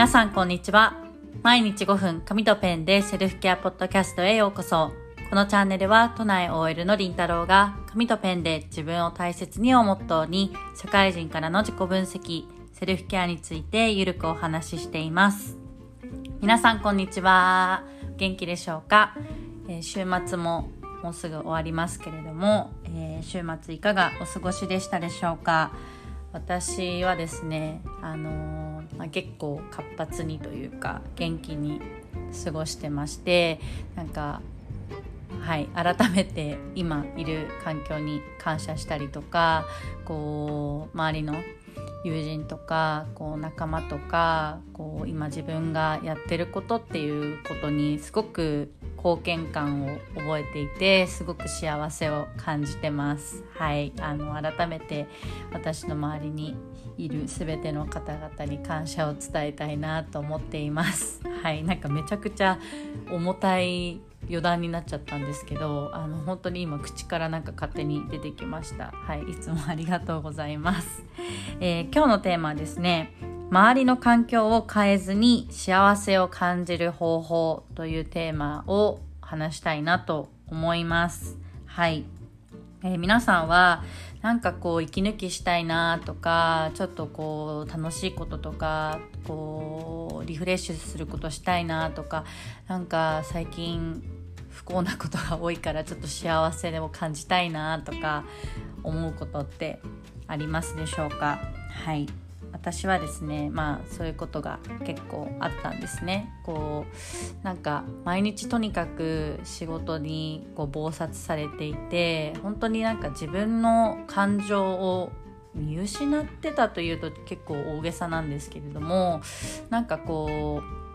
皆さんこんにちは。毎日5分紙とペンでセルフケアポッドキャストへようこそ。このチャンネルは都内 OL のりんたろうが紙とペンで自分を大切にをモットーに社会人からの自己分析、セルフケアについてゆるくお話ししています。皆さんこんにちは。元気でしょうか、えー、週末ももうすぐ終わりますけれども、えー、週末いかがお過ごしでしたでしょうか？私はですね、あのー、まあ、結構活発にというか元気に過ごしてましてなんかはい改めて今いる環境に感謝したりとかこう周りの友人とかこう仲間とかこう今自分がやってることっていうことにすごく貢献感を覚えていてすごく幸せを感じてます。はい。あの改めて私の周りにいる全ての方々に感謝を伝えたいなと思っています。はい。なんかめちゃくちゃ重たい余談になっちゃったんですけどあの本当に今口からなんか勝手に出てきました。はい。いつもありがとうございます、えー、今日のテーマはですね周りの環境を変えずに幸せを感じる方法というテーマを話したいなと思います。はい。えー、皆さんはなんかこう息抜きしたいなとかちょっとこう楽しいこととかこうリフレッシュすることしたいなとかなんか最近不幸なことが多いからちょっと幸せを感じたいなとか思うことってありますでしょうか？はい。私はですねまあそういうことが結構あったんですね。こうなんか毎日とにかく仕事にこう忙殺されていて本当になんか自分の感情を見失ってたというと結構大げさなんですけれどもなんかこう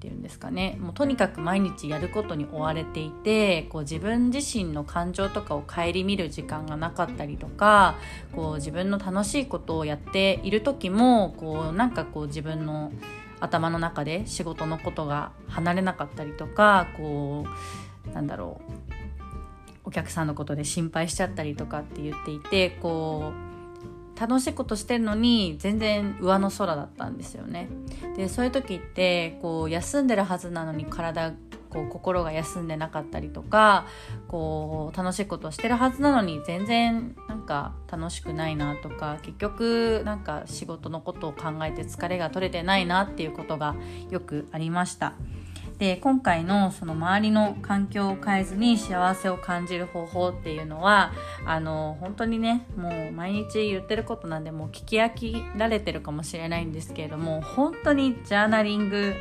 ていうんですかね。もうとにかく毎日やることに追われていてこう自分自身の感情とかを顧みる時間がなかったりとかこう自分の楽しいことをやっている時もこうなんかこう自分の頭の中で仕事のことが離れなかったりとかこうなんだろう。お客さんのことで心配しちゃったりとかって言っていてこう楽しいことしてるのに全然上の空だったんですよねでそういう時ってこう休んでるはずなのに体こう心が休んでなかったりとかこう楽しいことをしてるはずなのに全然なんか楽しくないなとか結局なんか仕事のことを考えて疲れが取れてないなっていうことがよくありました。で今回のその周りの環境を変えずに幸せを感じる方法っていうのはあの本当にねもう毎日言ってることなんでもう聞き飽きられてるかもしれないんですけれども本当にジャーナリング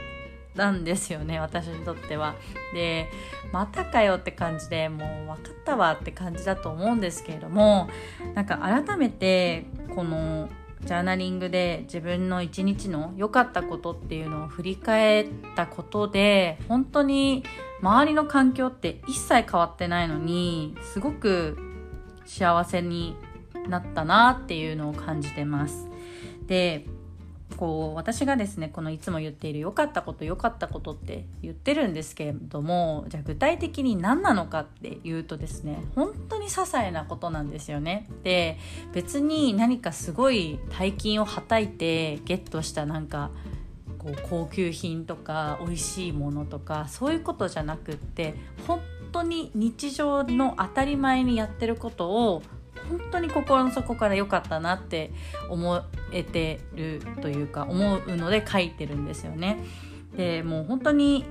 なんですよね私にとっては。でまたかよって感じでもう分かったわって感じだと思うんですけれどもなんか改めてこのジャーナリングで自分の一日の良かったことっていうのを振り返ったことで本当に周りの環境って一切変わってないのにすごく幸せになったなっていうのを感じてます。でこう私がですねこのいつも言っている良かったこと良かったことって言ってるんですけれどもじゃあ具体的に何なのかっていうとですね本当に些細なことなんですよね。で別に何かすごい大金をはたいてゲットしたなんかこう高級品とか美味しいものとかそういうことじゃなくって本当に日常の当たり前にやってることを本当に心の底から良かったなって思えてるというか思うので書いてるんですよね。でもう本当に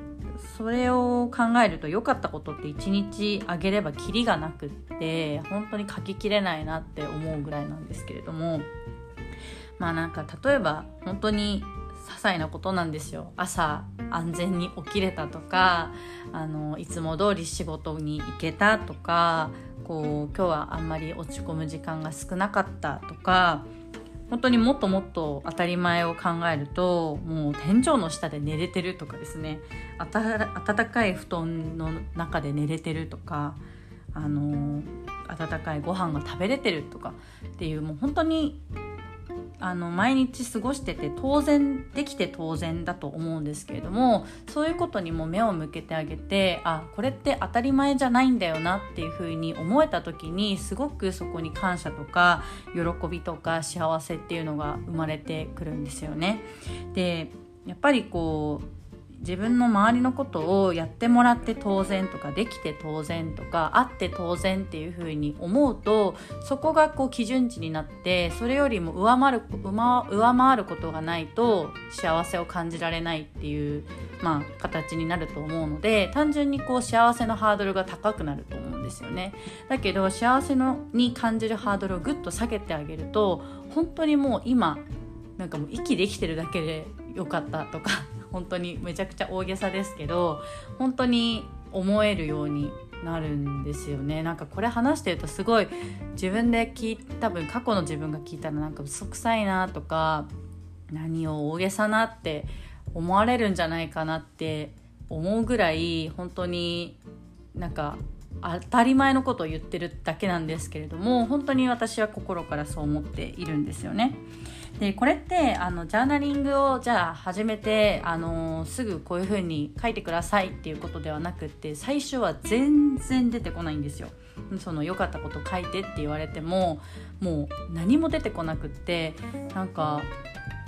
それを考えると良かったことって一日あげればキリがなくって本当に書ききれないなって思うぐらいなんですけれどもまあなんか例えば本当に些細なことなんですよ。朝安全に起きれたとかあのいつも通り仕事に行けたとかこう今日はあんまり落ち込む時間が少なかったとか本当にもっともっと当たり前を考えるともう天井の下で寝れてるとかですね。暖かい布団の中で寝れてるとかあの温かいご飯が食べれてるとかっていうもう本当にあの毎日過ごしてて当然できて当然だと思うんですけれどもそういうことにも目を向けてあげてあこれって当たり前じゃないんだよなっていうふうに思えた時にすごくそこに感謝とか喜びとか幸せっていうのが生まれてくるんですよね。でやっぱりこう自分の周りのことをやってもらって当然とかできて当然とかあって当然っていうふうに思うとそこがこう基準値になってそれよりも上回る上回ることがないと幸せを感じられないっていう、まあ、形になると思うので単純にこう幸せのハードルが高くなると思うんですよね。だけど幸せのに感じるハードルをぐっと下げてあげると本当にもう今なんかもう息できてるだけでよかったとか本当にめちゃくちゃ大げさですけど本当に思えるようになるんですよねなんかこれ話してるとすごい自分で聞い多分過去の自分が聞いたらなんか嘘くさいなとか何を大げさなって思われるんじゃないかなって思うぐらい本当になんか当たり前のことを言ってるだけなんですけれども本当に私は心からそう思っているんですよね。でこれってあのジャーナリングをじゃあ始めてあのすぐこういう風に書いてくださいっていうことではなくって最初は全然出てこないんですよ。その良かったこと書いてって言われてももう何も出てこなくってなんか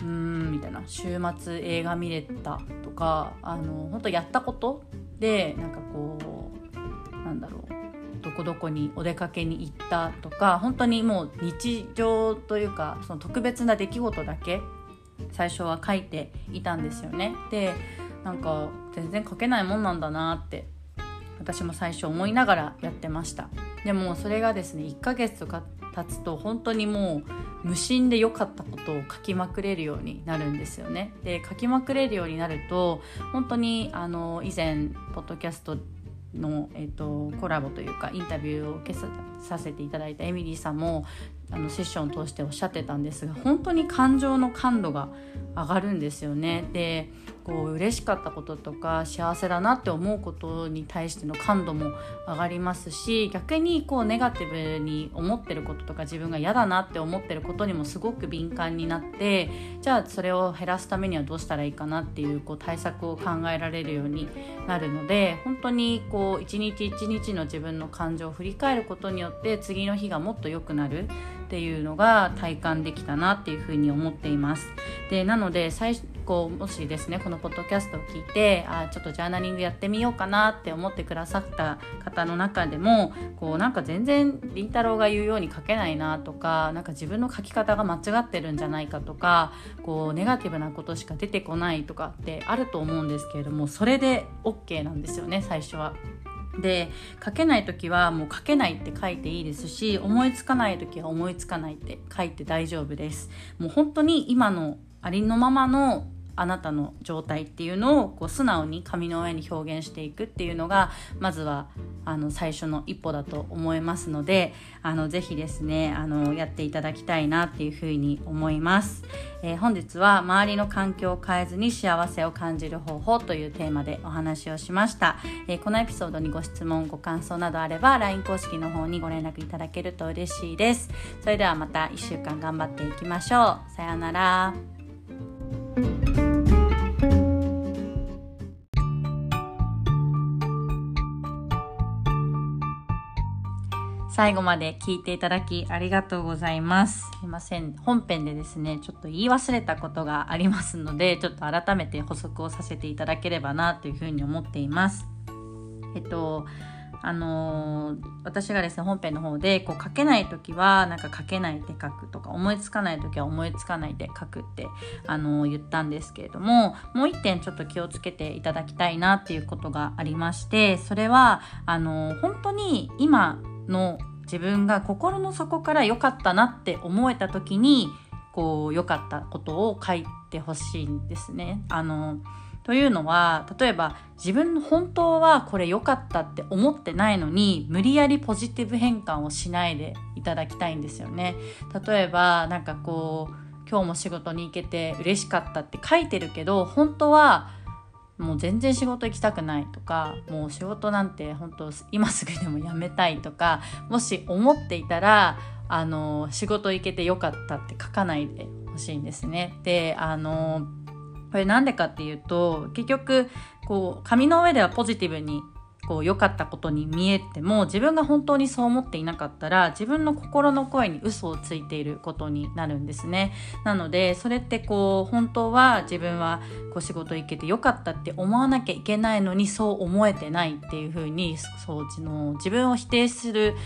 うーんみたいな週末映画見れたとかあの本当やったことでなんかこうなんだろうどこどこにお出かけに行ったとか本当にもう日常というかその特別な出来事だけ最初は書いていたんですよね。でなんか全然書けないもんなんだなって私も最初思いながらやってましたでもそれがですね1ヶ月とか経つと本当にもう無心で良かったことを書きまくれるようになるんですよねで書きまくれるようになると本当にあの以前ポッドキャストの、えーと、コラボというかインタビューを受けさせていただいたエミリーさんもあのセッションを通しておっしゃってたんですが本当に感情の感度が上がるんですよね。でこう嬉しかったこととか幸せだなって思うことに対しての感度も上がりますし逆にこうネガティブに思ってることとか自分が嫌だなって思ってることにもすごく敏感になってじゃあそれを減らすためにはどうしたらいいかなっていうこう対策を考えられるようになるので本当にこう一日一日の自分の感情を振り返ることによって次の日がもっと良くなるっていうのが体感できたなっていうふうに思っています。でなので最こうもしですねこのポッドキャストを聞いてあちょっとジャーナリングやってみようかなって思ってくださった方の中でもこうなんか全然りんたろーが言うように書けないなとかなんか自分の書き方が間違ってるんじゃないかとかこうネガティブなことしか出てこないとかってあると思うんですけれどもそれで OK なんですよね最初は。で書けない時はもう書けないって書いていいですし思いつかない時は思いつかないって書いて大丈夫です。もう本当に今のありのままのあなたの状態っていうのをこう素直に紙の上に表現していくっていうのがまずはあの最初の一歩だと思いますのであのぜひですねあのやっていただきたいなっていうふうに思います、えー、本日は周りの環境を変えずに幸せを感じる方法というテーマでお話をしました、えー、このエピソードにご質問ご感想などあれば LINE 公式の方にご連絡いただけると嬉しいです。それではまた1週間頑張っていきましょう。さようなら。最後まで聞いていただきありがとうございます。すいません。本編でですね、ちょっと言い忘れたことがありますので、ちょっと改めて補足をさせていただければなというふうに思っています。えっと、あのー、私がですね本編の方でこう書けない時はなんか書けないで書くとか思いつかない時は思いつかないで書くって、あのー、言ったんですけれどももう一点ちょっと気をつけていただきたいなっていうことがありましてそれはあのー、本当に今の自分が心の底から良かったなって思えた時にこう良かったことを書いてほしいんですね。あのというのは例えば自分の本当はこれ良かったって思ってないのに無理やりポジティブ変換をしないでいただきたいんですよね。例えばなんかこう今日も仕事に行けて嬉しかったって書いてるけど本当はもう全然仕事行きたくないとかもう仕事なんて本当今すぐでも辞めたいとかもし思っていたらあの仕事行けてよかったって書かないでほしいんですね。であのこれなんでかっていうと結局こう紙の上ではポジティブにこう良かったことに見えても自分が本当にそう思っていなかったら自分の心の声に嘘をついていることになるんですね。なのでそれってこう本当は自分はこう仕事行けて良かったって思わなきゃいけないのにそう思えてないっていう風にそうの自分を否定する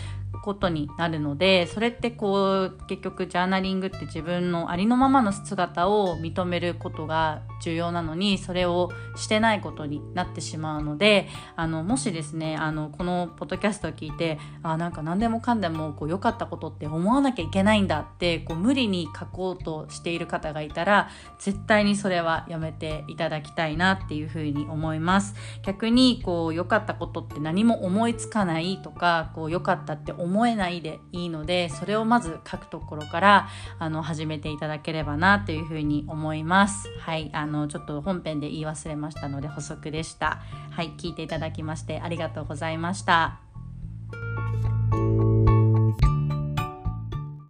ことになるのでそれってこう結局ジャーナリングって自分のありのままの姿を認めることが重要なのにそれをしてないことになってしまうのであのもしですねあのこのポッドキャストを聞いてあなんか何でもかんでもこう良かったことって思わなきゃいけないんだってこう無理に書こうとしている方がいたら絶対にそれはやめていただきたいなっていうふうに思います。逆にこう良かったことって何も思いつかないとかこう良かったって思えないでいいのでそれをまず書くところからあの始めていただければなというふうに思います。はいあのちょっと本編で言い忘れましたので補足でした。はい聞いていただきましてありがとうございました。